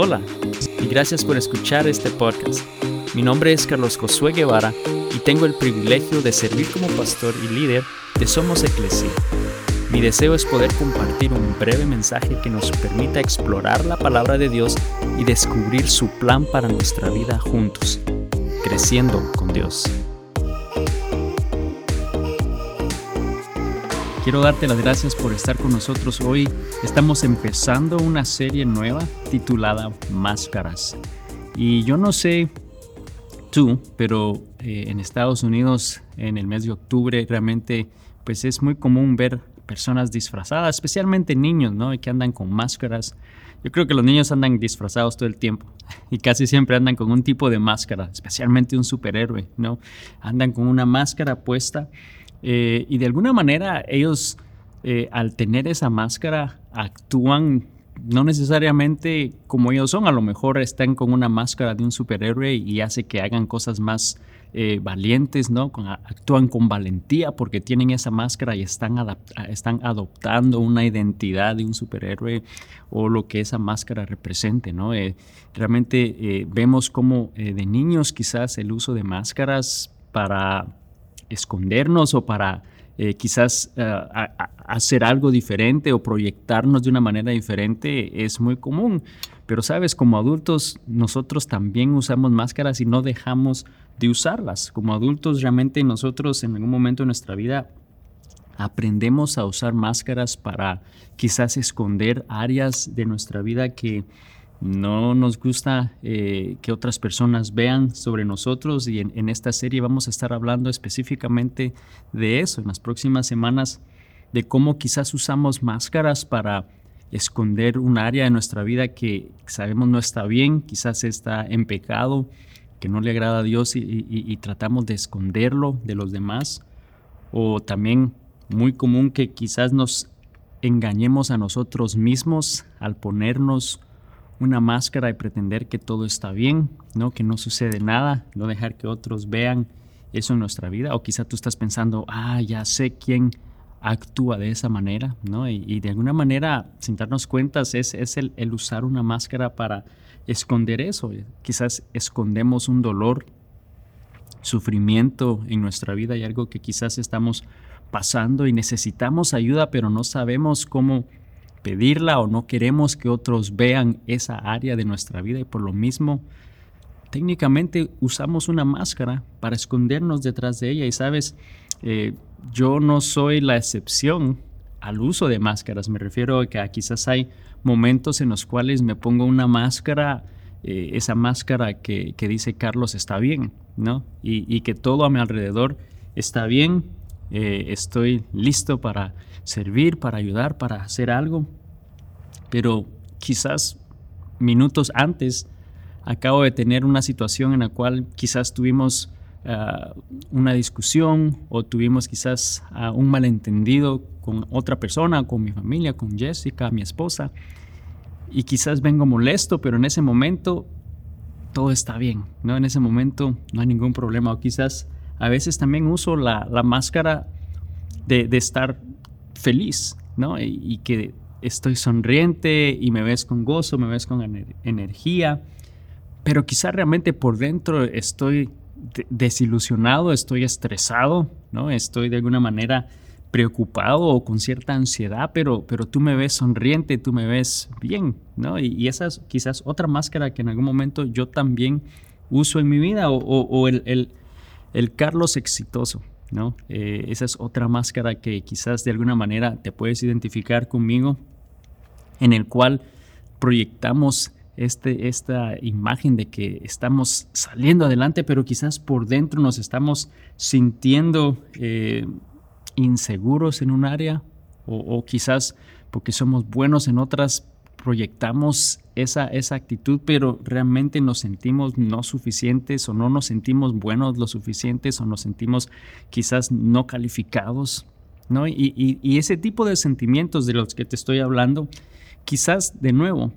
Hola y gracias por escuchar este podcast. Mi nombre es Carlos Josué Guevara y tengo el privilegio de servir como pastor y líder de Somos Eclesia. Mi deseo es poder compartir un breve mensaje que nos permita explorar la palabra de Dios y descubrir su plan para nuestra vida juntos, creciendo con Dios. Quiero darte las gracias por estar con nosotros hoy. Estamos empezando una serie nueva titulada Máscaras. Y yo no sé tú, pero eh, en Estados Unidos en el mes de octubre realmente pues es muy común ver personas disfrazadas, especialmente niños, ¿no? Que andan con máscaras. Yo creo que los niños andan disfrazados todo el tiempo y casi siempre andan con un tipo de máscara, especialmente un superhéroe, ¿no? Andan con una máscara puesta eh, y de alguna manera ellos, eh, al tener esa máscara, actúan no necesariamente como ellos son, a lo mejor están con una máscara de un superhéroe y hace que hagan cosas más eh, valientes, ¿no? actúan con valentía porque tienen esa máscara y están, están adoptando una identidad de un superhéroe o lo que esa máscara represente, ¿no? realmente vemos como de niños quizás el uso de máscaras para escondernos o para eh, quizás eh, hacer algo diferente o proyectarnos de una manera diferente es muy común. Pero sabes, como adultos nosotros también usamos máscaras y no dejamos de usarlas. Como adultos realmente nosotros en algún momento de nuestra vida aprendemos a usar máscaras para quizás esconder áreas de nuestra vida que no nos gusta eh, que otras personas vean sobre nosotros y en, esta serie vamos a estar hablando específicamente de eso en las próximas semanas, de cómo quizás usamos máscaras para esconder un área de nuestra vida que sabemos no está bien, quizás está en pecado, que no le agrada a Dios y tratamos de esconderlo de los demás. O también muy común que quizás nos engañemos a nosotros mismos al ponernos una máscara y pretender que todo está bien, ¿no? que no sucede nada, no dejar que otros vean eso en nuestra vida. O quizá tú estás pensando, ah, ya sé quién actúa de esa manera, ¿no? Y, de alguna manera, sin darnos cuenta, es, es el, el, usar una máscara para esconder eso. Quizás escondemos un dolor, sufrimiento en nuestra vida y algo que quizás estamos pasando y necesitamos ayuda, pero no sabemos cómo pedirla o no queremos que otros vean esa área de nuestra vida y por lo mismo técnicamente usamos una máscara para escondernos detrás de ella y sabes, eh, yo no soy la excepción al uso de máscaras, me refiero a que quizás hay momentos en los cuales me pongo una máscara, eh, esa máscara que, dice Carlos está bien, ¿no? Y, que todo a mi alrededor está bien, eh, estoy listo para servir, para ayudar, para hacer algo. Pero quizás minutos antes acabo de tener una situación en la cual quizás tuvimos ah, una discusión o tuvimos quizás ah, un malentendido con otra persona, con mi familia, con Jessica, mi esposa, y quizás vengo molesto, pero en ese momento todo está bien, ¿no? En ese momento no hay ningún problema, o quizás a veces también uso la, máscara de, de estar feliz, ¿no? Y, que estoy sonriente y me ves con gozo, me ves con energía, pero quizá realmente por dentro estoy desilusionado, estoy estresado, ¿no? Estoy de alguna manera preocupado o con cierta ansiedad, pero, pero tú me ves sonriente, tú me ves bien, ¿no? Y, esa es quizás otra máscara que en algún momento yo también uso en mi vida o, el, el Carlos exitoso, ¿no? Eh, esa es otra máscara que quizás de alguna manera te puedes identificar conmigo, en el cual proyectamos este, esta imagen de que estamos saliendo adelante, pero quizás por dentro nos estamos sintiendo eh, inseguros en un área o, quizás porque somos buenos en otras, proyectamos esa, esa actitud, pero realmente nos sentimos no suficientes o no nos sentimos buenos lo suficientes o nos sentimos quizás no calificados, ¿no? Y, ese tipo de sentimientos de los que te estoy hablando, quizás de nuevo,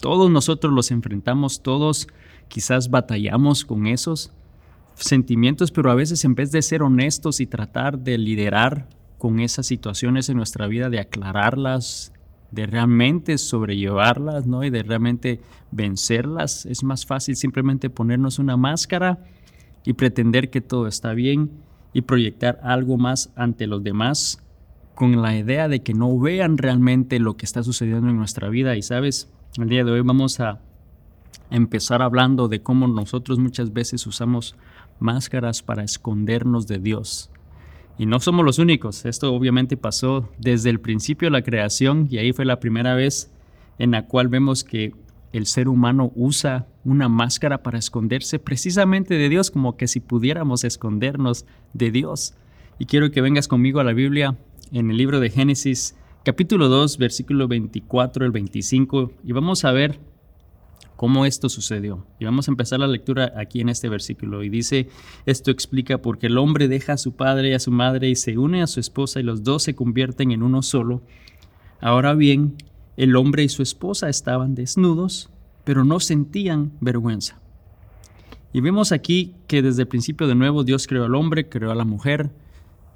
todos nosotros los enfrentamos, todos quizás batallamos con esos sentimientos, pero a veces en vez de ser honestos y tratar de liderar con esas situaciones en nuestra vida, de aclararlas, de realmente sobrellevarlas, ¿no? Y de realmente vencerlas. Es más fácil simplemente ponernos una máscara y pretender que todo está bien y proyectar algo más ante los demás con la idea de que no vean realmente lo que está sucediendo en nuestra vida. Y sabes, el día de hoy vamos a empezar hablando de cómo nosotros muchas veces usamos máscaras para escondernos de Dios. Y no somos los únicos. Esto obviamente pasó desde el principio de la creación y ahí fue la primera vez en la cual vemos que el ser humano usa una máscara para esconderse precisamente de Dios, como que si pudiéramos escondernos de Dios. Y quiero que vengas conmigo a la Biblia en el libro de Génesis, capítulo 2, versículo 24 al 25, y vamos a ver cómo esto sucedió. Y vamos a empezar la lectura aquí en este versículo. Y dice, esto explica porque el hombre deja a su padre y a su madre y se une a su esposa y los dos se convierten en uno solo. Ahora bien, el hombre y su esposa estaban desnudos, pero no sentían vergüenza. Y vemos aquí que desde el principio de nuevo Dios creó al hombre, creó a la mujer,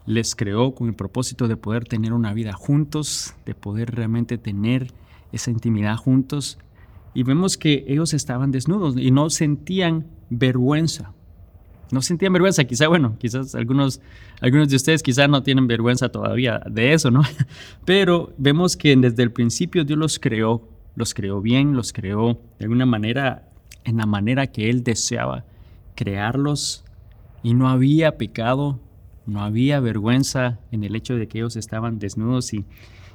les creó con el propósito de poder tener una vida juntos, de poder realmente tener esa intimidad juntos. Y vemos que ellos estaban desnudos y no sentían vergüenza no sentían vergüenza. Quizá, bueno, quizás algunos, algunos de ustedes quizás no tienen vergüenza todavía de eso, ¿no? Pero vemos que desde el principio Dios los creó, los creó bien, los creó de alguna manera, en la manera que Él deseaba crearlos y no había pecado, no había vergüenza en el hecho de que ellos estaban desnudos y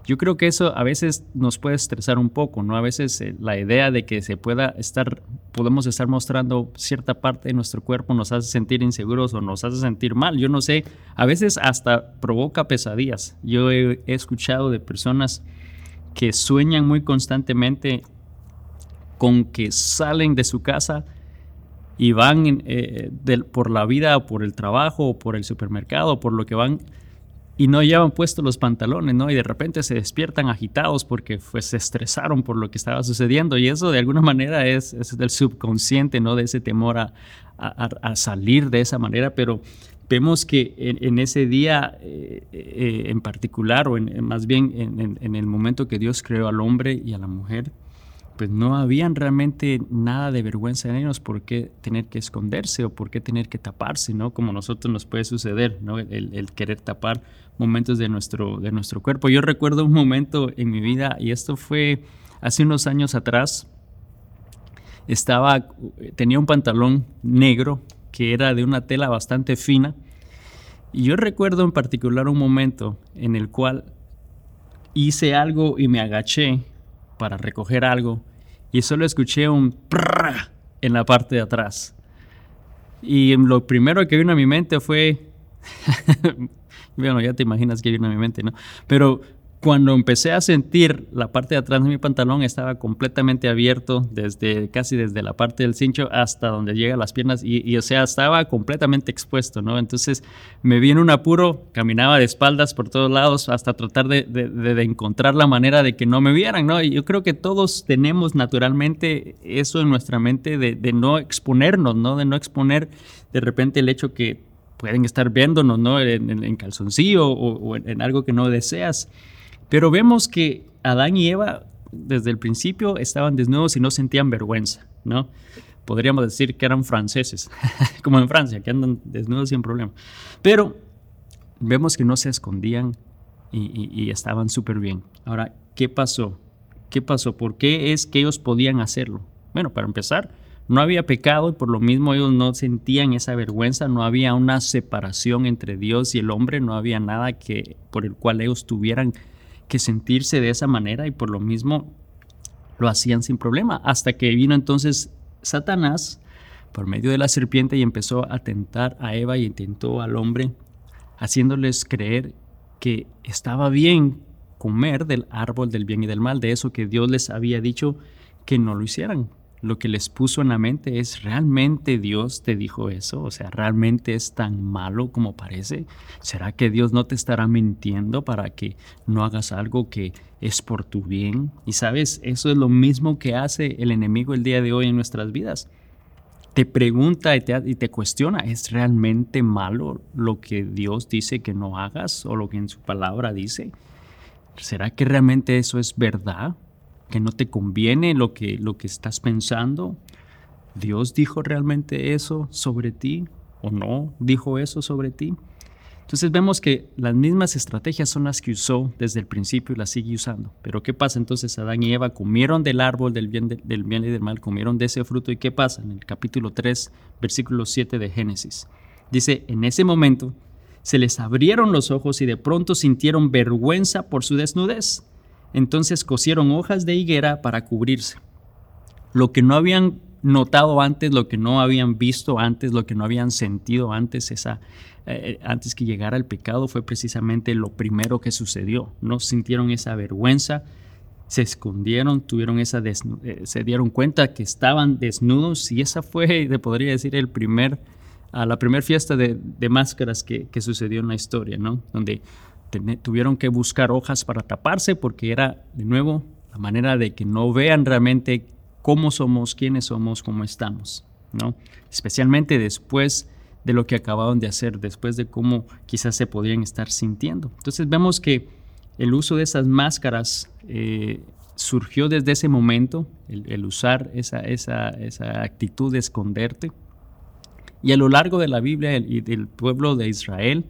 yo creo que eso a veces nos puede estresar un poco, ¿no? A veces eh, la idea de que se pueda estar, podemos estar mostrando cierta parte de nuestro cuerpo nos hace sentir inseguros o nos hace sentir mal. Yo no sé, a veces hasta provoca pesadillas. Yo he, escuchado de personas que sueñan muy constantemente con que salen de su casa y van eh, por la vida, por el trabajo, o por el supermercado, por lo que van y no llevan puestos los pantalones, ¿no? Y de repente se despiertan agitados porque pues, se estresaron por lo que estaba sucediendo. Y eso de alguna manera es, es del subconsciente, ¿no? De ese temor a, a, salir de esa manera. Pero vemos que en, ese día eh, eh, en particular, o más bien en, en el momento que Dios creó al hombre y a la mujer, pues no habían realmente nada de vergüenza en ellos por qué tener que esconderse o por qué tener que taparse, ¿no? Como a nosotros nos puede suceder, ¿no? El, querer tapar momentos de nuestro, de nuestro cuerpo. Yo recuerdo un momento en mi vida, y esto fue hace unos años atrás, estaba, tenía un pantalón negro que era de una tela bastante fina, y yo recuerdo en particular un momento en el cual hice algo y me agaché para recoger algo y solo escuché un en la parte de atrás. Y lo primero que vino a mi mente fue, bueno, ya te imaginas que vino a mi mente, ¿no? Pero cuando empecé a sentir la parte de atrás de mi pantalón estaba completamente abierto desde casi desde la parte del cincho hasta donde llega las piernas y, o sea estaba completamente expuesto no entonces me vi en un apuro caminaba de espaldas por todos lados hasta tratar de, de, encontrar la manera de que no me vieran no y yo creo que todos tenemos naturalmente eso en nuestra mente de, no exponernos no de no exponer de repente el hecho que pueden estar viéndonos no en, calzoncillo o, en algo que no deseas pero vemos que Adán y Eva desde el principio estaban desnudos y no sentían vergüenza, ¿no? Podríamos decir que eran franceses, como en Francia, que andan desnudos sin problema. Pero vemos que no se escondían y, y estaban súper bien. Ahora, ¿qué pasó? ¿Qué pasó? ¿Por qué es que ellos podían hacerlo? Bueno, para empezar, no había pecado y por lo mismo ellos no sentían esa vergüenza, no había una separación entre Dios y el hombre, no había nada que por el cual ellos tuvieran que sentirse de esa manera y por lo mismo lo hacían sin problema. Hasta que vino entonces Satanás por medio de la serpiente y empezó a tentar a Eva y intentó al hombre, haciéndoles creer que estaba bien comer del árbol del bien y del mal, de eso que Dios les había dicho que no lo hicieran lo que les puso en la mente es, ¿realmente Dios te dijo eso? O sea, ¿realmente es tan malo como parece? ¿Será que Dios no te estará mintiendo para que no hagas algo que es por tu bien? Y sabes, eso es lo mismo que hace el enemigo el día de hoy en nuestras vidas. Te pregunta y te, y te cuestiona, ¿es realmente malo lo que Dios dice que no hagas o lo que en su palabra dice? ¿Será que realmente eso es verdad? ¿Que no te conviene lo que, lo que estás pensando? ¿Dios dijo realmente eso sobre ti o no dijo eso sobre ti? Entonces vemos que las mismas estrategias son las que usó desde el principio y las sigue usando. Pero ¿qué pasa entonces? Adán y Eva comieron del árbol del bien, del bien y del mal, comieron de ese fruto. ¿Y qué pasa? En el capítulo 3, versículo 7 de Génesis. Dice, en ese momento se les abrieron los ojos y de pronto sintieron vergüenza por su desnudez. Entonces cosieron hojas de higuera para cubrirse. Lo que no habían notado antes, lo que no habían visto antes, lo que no habían sentido antes, esa, eh, antes que llegara el pecado, fue precisamente lo primero que sucedió. No sintieron esa vergüenza, se escondieron, tuvieron esa eh, se dieron cuenta que estaban desnudos y esa fue, te podría decir, el primer a la primera fiesta de, máscaras que, sucedió en la historia, ¿no? Donde tuvieron que buscar hojas para taparse porque era, de nuevo, la manera de que no vean realmente cómo somos, quiénes somos, cómo estamos, ¿no? Especialmente después de lo que acabaron de hacer, después de cómo quizás se podrían estar sintiendo. Entonces vemos que el uso de esas máscaras eh, surgió desde ese momento, el, usar esa, esa, esa actitud de esconderte, y a lo largo de la Biblia y del pueblo de Israel,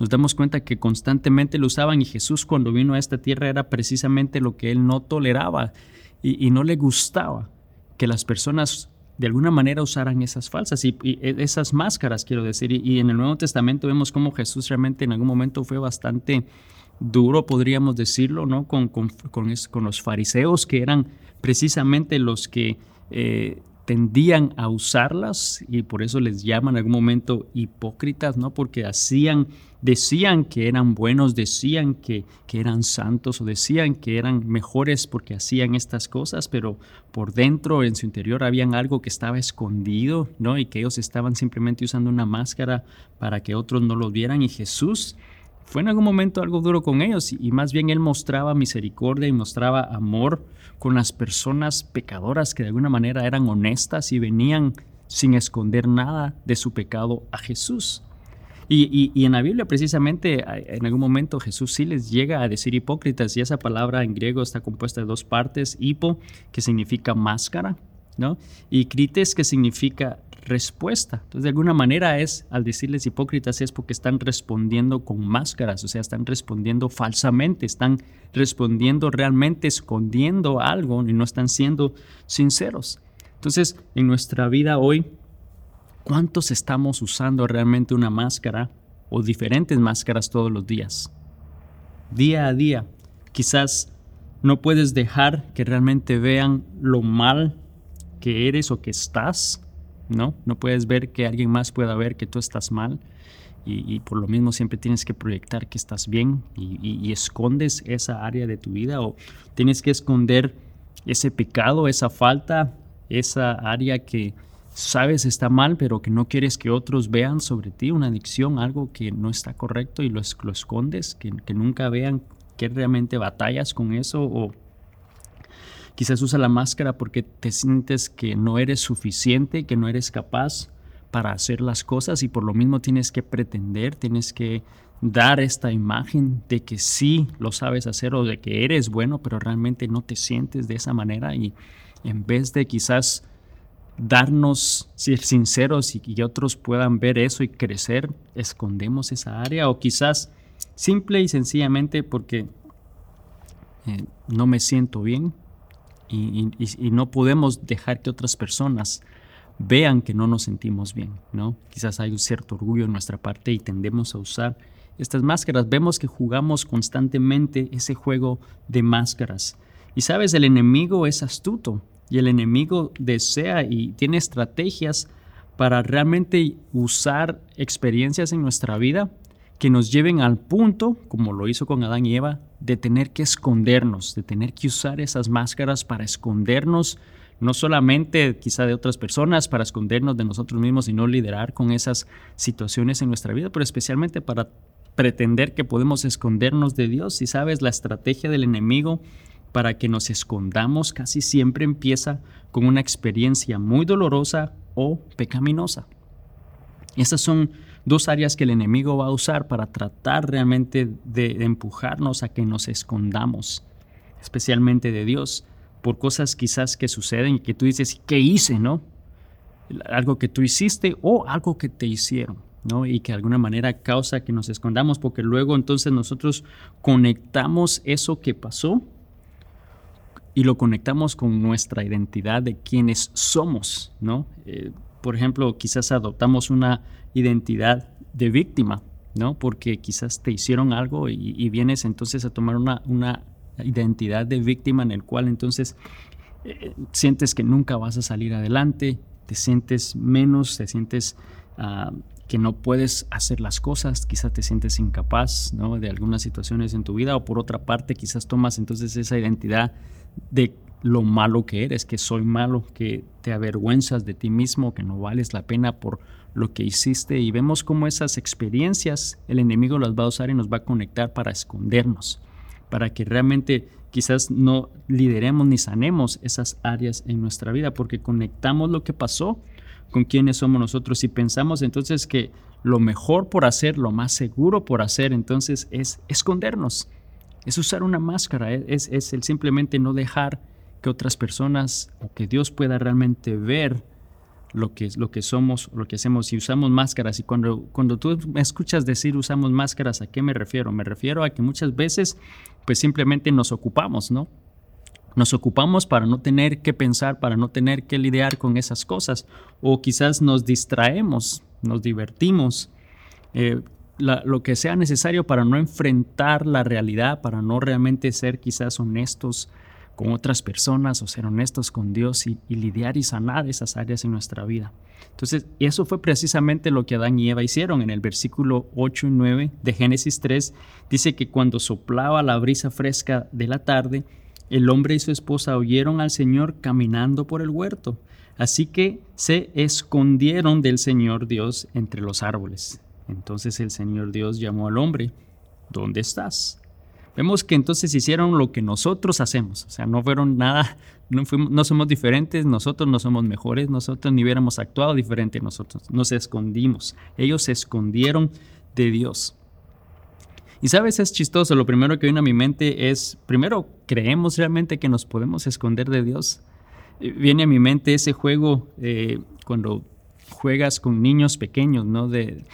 nos damos cuenta que constantemente lo usaban y Jesús cuando vino a esta tierra era precisamente lo que él no toleraba y, no le gustaba, que las personas de alguna manera usaran esas falsas y, esas máscaras, quiero decir. Y, en el Nuevo Testamento vemos cómo Jesús realmente en algún momento fue bastante duro, podríamos decirlo, ¿no? Con, con, con, los fariseos que eran precisamente los que eh, tendían a usarlas y por eso les llaman en algún momento hipócritas, ¿no? Porque hacían, decían que eran buenos, decían que, que eran santos o decían que eran mejores porque hacían estas cosas, pero por dentro, en su interior, habían algo que estaba escondido, ¿no? Y que ellos estaban simplemente usando una máscara para que otros no los vieran y Jesús fue en algún momento algo duro con ellos y más bien él mostraba misericordia y mostraba amor con las personas pecadoras que de alguna manera eran honestas y venían sin esconder nada de su pecado a Jesús. Y, en la Biblia precisamente en algún momento Jesús sí les llega a decir hipócritas y esa palabra en griego está compuesta de dos partes, hipo, que significa máscara, ¿no? Y crites, que significa respuesta. Entonces, de alguna manera es, al decirles hipócritas, es porque están respondiendo con máscaras, o sea, están respondiendo falsamente, están respondiendo realmente escondiendo algo y no están siendo sinceros. Entonces, en nuestra vida hoy, ¿cuántos estamos usando realmente una máscara o diferentes máscaras todos los días? Día a día. Quizás no puedes dejar que realmente vean lo mal que eres o que estás ¿no? No puedes ver que alguien más pueda ver que tú estás mal y, por lo mismo siempre tienes que proyectar que estás bien y, escondes esa área de tu vida o tienes que esconder ese pecado, esa falta, esa área que sabes está mal, pero que no quieres que otros vean sobre ti, una adicción, algo que no está correcto y lo, lo escondes, que, que nunca vean que realmente batallas con eso o Quizás usa la máscara porque te sientes que no eres suficiente, que no eres capaz para hacer las cosas y por lo mismo tienes que pretender, tienes que dar esta imagen de que sí lo sabes hacer o de que eres bueno, pero realmente no te sientes de esa manera y en vez de quizás darnos, ser sinceros y que otros puedan ver eso y crecer, escondemos esa área o quizás simple y sencillamente porque eh, no me siento bien, y, no podemos dejar que otras personas vean que no nos sentimos bien, ¿no? Quizás hay un cierto orgullo en nuestra parte y tendemos a usar estas máscaras. Vemos que jugamos constantemente ese juego de máscaras. Y sabes, el enemigo es astuto y el enemigo desea y tiene estrategias para realmente usar experiencias en nuestra vida que nos lleven al punto, como lo hizo con Adán y Eva, de tener que escondernos, de tener que usar esas máscaras para escondernos, no solamente quizá de otras personas, para escondernos de nosotros mismos y no liderar con esas situaciones en nuestra vida, pero especialmente para pretender que podemos escondernos de Dios. Y sabes, la estrategia del enemigo para que nos escondamos casi siempre empieza con una experiencia muy dolorosa o pecaminosa. Esas son dos áreas que el enemigo va a usar para tratar realmente de, empujarnos a que nos escondamos, especialmente de Dios, por cosas quizás que suceden y que tú dices, ¿qué hice? ¿No? Algo que tú hiciste o algo que te hicieron. ¿no? Y que de alguna manera causa que nos escondamos, porque luego entonces nosotros conectamos eso que pasó y lo conectamos con nuestra identidad de quienes somos, ¿no? Eh, por ejemplo, quizás adoptamos una identidad de víctima, ¿no? Porque quizás te hicieron algo y, vienes entonces a tomar una, una, identidad de víctima en el cual entonces eh, sientes que nunca vas a salir adelante, te sientes menos, te sientes ah, que no puedes hacer las cosas, quizás te sientes incapaz ¿no? de algunas situaciones en tu vida o por otra parte quizás tomas entonces esa identidad de lo malo que eres, que soy malo, que te avergüenzas de ti mismo, que no vales la pena por lo que hiciste. Y vemos cómo esas experiencias el enemigo las va a usar y nos va a conectar para escondernos, para que realmente quizás no lideremos ni sanemos esas áreas en nuestra vida, porque conectamos lo que pasó con quienes somos nosotros. Y pensamos entonces que lo mejor por hacer, lo más seguro por hacer entonces es escondernos es usar una máscara, es, es el simplemente no dejar que otras personas o que Dios pueda realmente ver lo que, lo que somos, lo que hacemos y usamos máscaras. Y cuando, cuando tú me escuchas decir usamos máscaras, ¿a qué me refiero? Me refiero a que muchas veces pues simplemente nos ocupamos, ¿no? Nos ocupamos para no tener que pensar, para no tener que lidiar con esas cosas. O quizás nos distraemos, nos divertimos. Eh, lo que sea necesario para no enfrentar la realidad, para no realmente ser quizás honestos con otras personas o ser honestos con Dios y, lidiar y sanar esas áreas en nuestra vida. Entonces, eso fue precisamente lo que Adán y Eva hicieron. En el versículo 8 y 9 de Génesis 3 dice que cuando soplaba la brisa fresca de la tarde, el hombre y su esposa oyeron al Señor caminando por el huerto. Así que se escondieron del Señor Dios entre los árboles. Entonces el Señor Dios llamó al hombre, ¿dónde estás? Vemos que entonces hicieron lo que nosotros hacemos, o sea, no fueron nada, no, no somos diferentes, nosotros no somos mejores, nosotros ni hubiéramos actuado diferente nosotros, nos escondimos, ellos se escondieron de Dios. Y sabes, es chistoso, lo primero que viene a mi mente es, primero, ¿creemos realmente que nos podemos esconder de Dios? Eh, viene a mi mente ese juego eh, cuando juegas con niños pequeños, ¿no? De,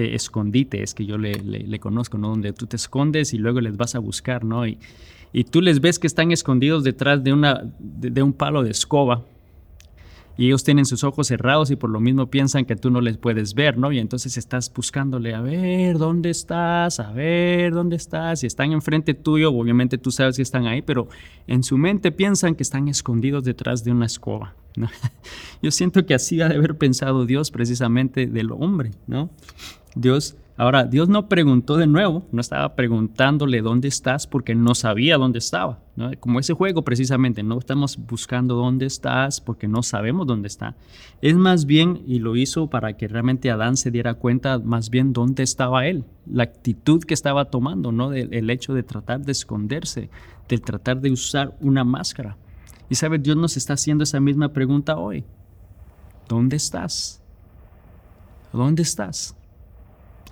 de escondite, es que yo le, conozco, ¿no? Donde tú te escondes y luego les vas a buscar, ¿no? Y, y tú les ves que están escondidos detrás de, una, de, un palo de escoba y ellos tienen sus ojos cerrados y por lo mismo piensan que tú no les puedes ver, ¿no? Y entonces estás buscándole, a ver, ¿dónde estás? A ver, ¿dónde estás? Y están enfrente tuyo, obviamente tú sabes que están ahí, pero en su mente piensan que están escondidos detrás de una escoba. Yo siento que así ha de haber pensado Dios precisamente del hombre, ¿no? Dios, ahora, Dios no preguntó de nuevo, no estaba preguntándole dónde estás porque no sabía dónde estaba. Como ese juego precisamente, no estamos buscando dónde estás porque no sabemos dónde está. Es más bien, y lo hizo para que realmente Adán se diera cuenta más bien dónde estaba él, la actitud que estaba tomando, ¿no? el hecho de tratar de esconderse, de tratar de usar una máscara. Y sabe, Dios nos está haciendo esa misma pregunta hoy. ¿Dónde estás? ¿Dónde estás?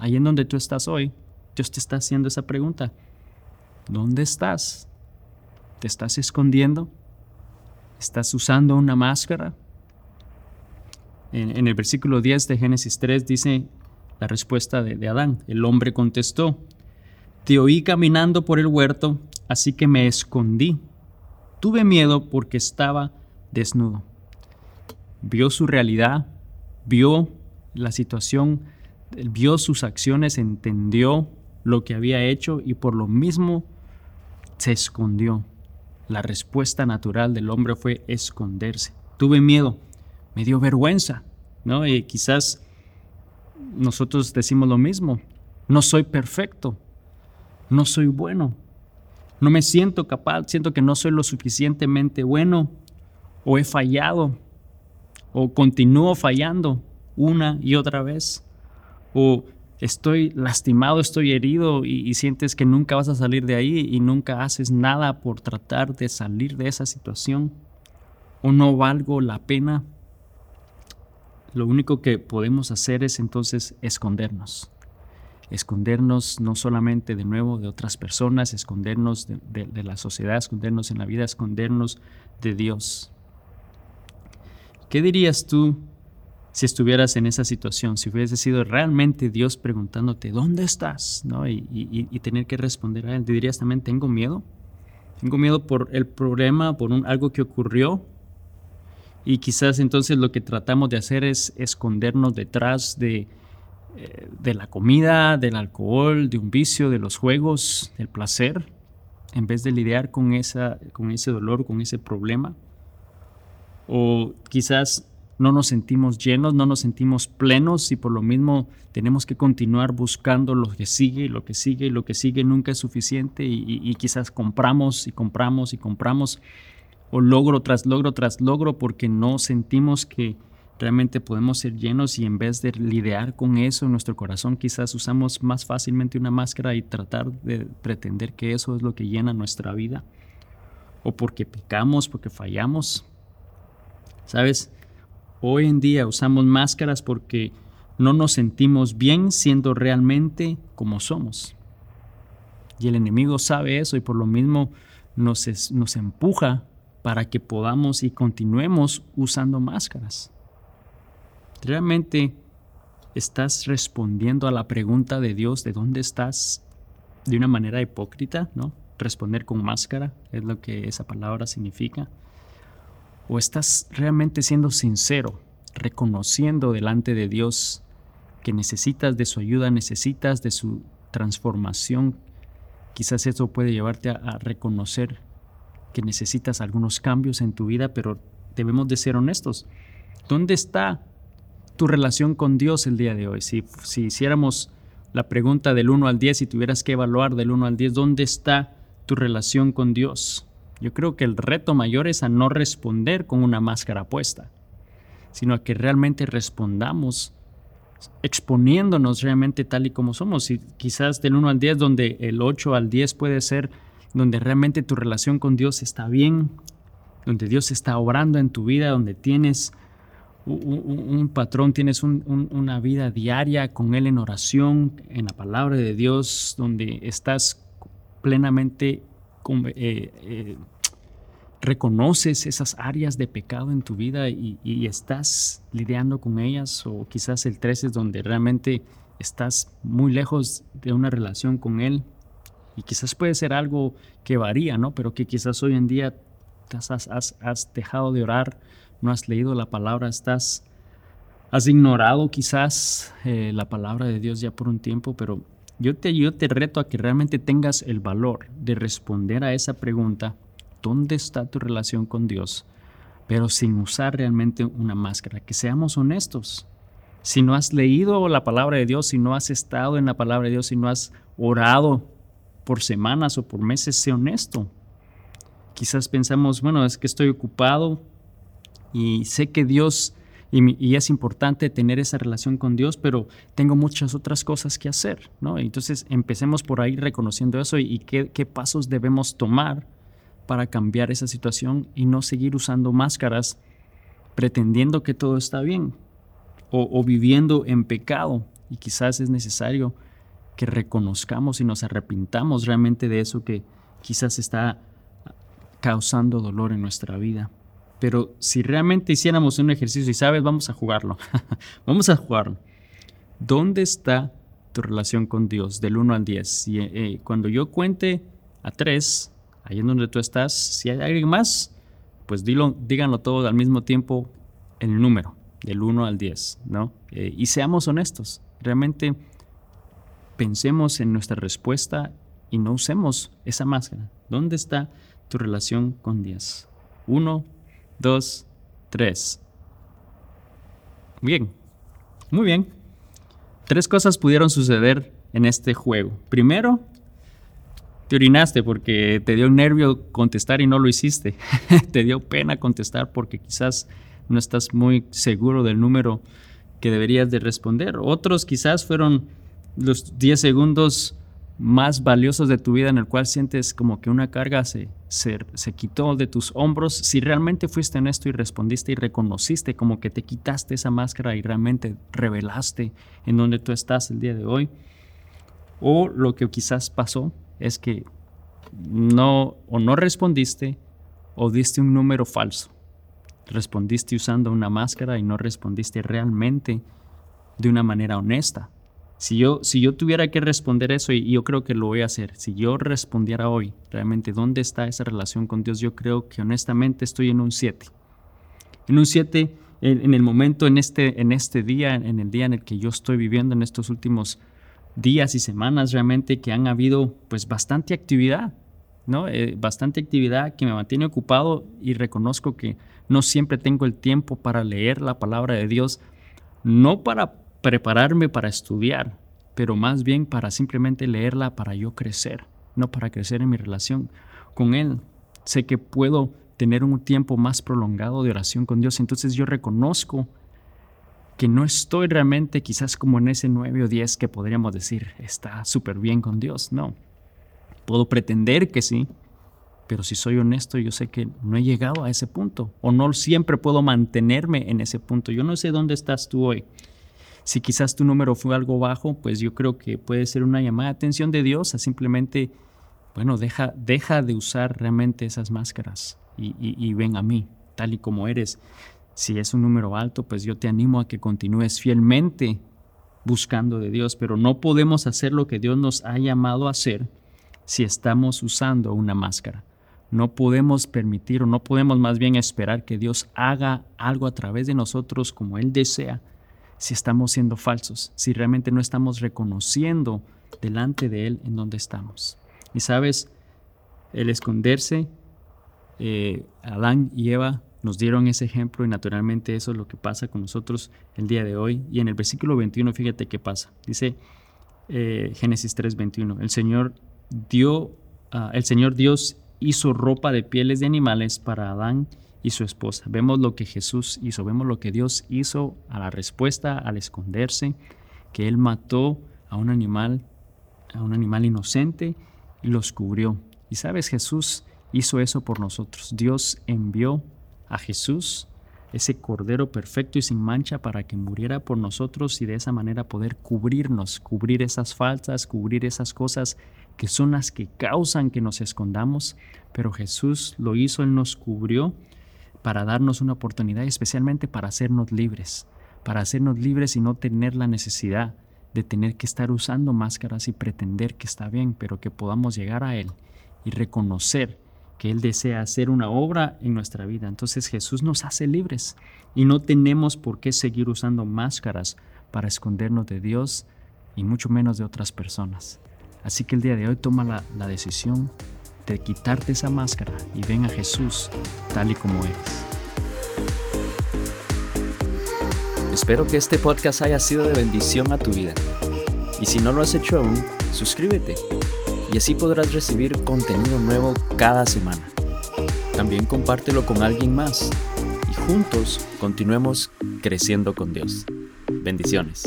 Ahí en donde tú estás hoy, Dios te está haciendo esa pregunta. ¿Dónde estás? ¿Te estás escondiendo? ¿Estás usando una máscara? En, el versículo 10 de Génesis 3 dice la respuesta de, de Adán. El hombre contestó, te oí caminando por el huerto, así que me escondí. Tuve miedo porque estaba desnudo. Vio su realidad, vio la situación vio sus acciones, entendió lo que había hecho y por lo mismo se escondió. La respuesta natural del hombre fue esconderse. Tuve miedo, me dio vergüenza, ¿no? Y quizás nosotros decimos lo mismo. No soy perfecto, no soy bueno, no me siento capaz, siento que no soy lo suficientemente bueno o he fallado o continúo fallando una y otra vez o estoy lastimado, estoy herido y, sientes que nunca vas a salir de ahí y nunca haces nada por tratar de salir de esa situación o no valgo la pena. lo único que podemos hacer es entonces escondernos. Escondernos no solamente de nuevo de otras personas, escondernos de, la sociedad, escondernos en la vida, escondernos de Dios. ¿Qué dirías tú si estuvieras en esa situación? Si hubiese sido realmente Dios preguntándote, ¿dónde estás? ¿No? Y, tener que responder a Él. ¿Te dirías también, tengo miedo? Tengo miedo por el problema, por un, algo que ocurrió, y quizás entonces lo que tratamos de hacer es escondernos detrás de, eh, de la comida, del alcohol, de un vicio, de los juegos, del placer, en vez de lidiar con, esa, con ese dolor, con ese problema. O quizás no nos sentimos llenos, no nos sentimos plenos y por lo mismo tenemos que continuar buscando lo que sigue, lo que sigue, y lo que sigue nunca es suficiente y quizás compramos y compramos y compramos o logro tras logro tras logro porque no sentimos que realmente podemos ser llenos y en vez de lidiar con eso en nuestro corazón quizás usamos más fácilmente una máscara y tratar de pretender que eso es lo que llena nuestra vida o porque pecamos, porque fallamos. ¿Sabes? Hoy en día usamos máscaras porque no nos sentimos bien siendo realmente como somos. Y el enemigo sabe eso y por lo mismo nos, empuja para que podamos y continuemos usando máscaras. ¿Realmente estás respondiendo a la pregunta de Dios de dónde estás de una manera hipócrita, ¿no? Responder con máscara es lo que esa palabra significa. ¿O estás realmente siendo sincero, reconociendo delante de Dios que necesitas de su ayuda, necesitas de su transformación? Quizás eso puede llevarte a, reconocer que necesitas algunos cambios en tu vida, pero debemos de ser honestos. ¿Dónde está tu relación con Dios el día de hoy? Si, si hiciéramos la pregunta del 1 al 10 y tuvieras que evaluar del 1 al 10, ¿dónde está tu relación con Dios? Yo creo que el reto mayor es a no responder con una máscara puesta, sino a que realmente respondamos exponiéndonos realmente tal y como somos. Y quizás del 1 al 10, donde el 8 al 10 puede ser donde realmente tu relación con Dios está bien, donde Dios está obrando en tu vida, donde tienes un, patrón, tienes una vida diaria con Él en oración, en la palabra de Dios, donde estás plenamente, eh, eh, reconoces esas áreas de pecado en tu vida y, estás lidiando con ellas, o quizás el 13 es donde realmente estás muy lejos de una relación con Él y quizás puede ser algo que varía, ¿no? Pero que quizás hoy en día has, dejado de orar, no has leído la palabra, estás, has ignorado quizás eh, la palabra de Dios ya por un tiempo, pero yo te, yo te reto a que realmente tengas el valor de responder a esa pregunta, ¿dónde está tu relación con Dios? Pero sin usar realmente una máscara, que seamos honestos. Si no has leído la palabra de Dios, si no has estado en la palabra de Dios, si no has orado por semanas o por meses, sé honesto. Quizás pensamos, bueno, es que estoy ocupado y sé que Dios, y, es importante tener esa relación con Dios, pero tengo muchas otras cosas que hacer, ¿no? Entonces empecemos por ahí reconociendo eso y, qué, pasos debemos tomar para cambiar esa situación y no seguir usando máscaras pretendiendo que todo está bien o viviendo en pecado. Y quizás es necesario que reconozcamos y nos arrepintamos realmente de eso que quizás está causando dolor en nuestra vida. Pero si realmente hiciéramos un ejercicio y sabes, vamos a jugarlo, vamos a jugarlo. ¿Dónde está tu relación con Dios del 1 al 10? Y, eh, cuando yo cuente a 3, ahí en donde tú estás, si hay alguien más, pues dilo, díganlo todo al mismo tiempo el número, del 1 al 10, ¿no? Eh, y seamos honestos, realmente pensemos en nuestra respuesta y no usemos esa máscara. ¿Dónde está tu relación con Dios? Uno, dos, tres. Bien, muy bien. Tres cosas pudieron suceder en este juego. Primero, te orinaste porque te dio nervio contestar y no lo hiciste. te dio pena contestar porque quizás no estás muy seguro del número que deberías de responder. Otros quizás fueron los 10 segundos más valiosos de tu vida en el cual sientes como que una carga se, se, se, quitó de tus hombros, si realmente fuiste honesto y respondiste y reconociste como que te quitaste esa máscara y realmente revelaste en donde tú estás el día de hoy, o lo que quizás pasó es que no o no respondiste o diste un número falso. Respondiste usando una máscara y no respondiste realmente de una manera honesta. Si yo, si yo tuviera que responder eso, y yo creo que lo voy a hacer, si yo respondiera hoy realmente dónde está esa relación con Dios, yo creo que honestamente estoy en un 7. En un 7, en, el momento, en este, en este día, en el día en el que yo estoy viviendo, en estos últimos días y semanas realmente que han habido pues bastante actividad, ¿no? Eh, bastante actividad que me mantiene ocupado y reconozco que no siempre tengo el tiempo para leer la palabra de Dios, no para prepararme para estudiar, pero más bien para simplemente leerla para yo crecer, no para crecer en mi relación con Él. Sé que puedo tener un tiempo más prolongado de oración con Dios, entonces yo reconozco que no estoy realmente quizás como en ese 9 o 10 que podríamos decir está súper bien con Dios, no. Puedo pretender que sí, pero si soy honesto, yo sé que no he llegado a ese punto o no siempre puedo mantenerme en ese punto. Yo no sé dónde estás tú hoy. Si quizás tu número fue algo bajo, pues yo creo que puede ser una llamada de atención de Dios a simplemente, bueno, deja, deja de usar realmente esas máscaras y, y ven a mí, tal y como eres. Si es un número alto, pues yo te animo a que continúes fielmente buscando de Dios, pero no podemos hacer lo que Dios nos ha llamado a hacer si estamos usando una máscara. No podemos permitir o no podemos más bien esperar que Dios haga algo a través de nosotros como Él desea si estamos siendo falsos, si realmente no estamos reconociendo delante de Él en donde estamos. Y sabes, el esconderse, eh, Adán y Eva nos dieron ese ejemplo y naturalmente eso es lo que pasa con nosotros el día de hoy. Y en el versículo 21, fíjate qué pasa. Dice eh, Génesis 3, 21, el Señor dio, ah, el Señor Dios hizo ropa de pieles de animales para Adán y su esposa. Vemos lo que Jesús hizo, vemos lo que Dios hizo a la respuesta al esconderse, que Él mató a un animal, a un animal inocente y los cubrió. Y sabes, Jesús hizo eso por nosotros. Dios envió a Jesús, ese Cordero perfecto y sin mancha, para que muriera por nosotros y de esa manera poder cubrirnos, cubrir esas faltas, cubrir esas cosas que son las que causan que nos escondamos. Pero Jesús lo hizo, Él nos cubrió para darnos una oportunidad, especialmente para hacernos libres, para hacernos libres y no tener la necesidad de tener que estar usando máscaras y pretender que está bien, pero que podamos llegar a Él y reconocer que Él desea hacer una obra en nuestra vida. Entonces Jesús nos hace libres y no tenemos por qué seguir usando máscaras para escondernos de Dios y mucho menos de otras personas. Así que el día de hoy toma la, decisión de quitarte esa máscara y ven a Jesús tal y como eres. Espero que este podcast haya sido de bendición a tu vida. Y si no lo has hecho aún, suscríbete y así podrás recibir contenido nuevo cada semana. También compártelo con alguien más y juntos continuemos creciendo con Dios. Bendiciones.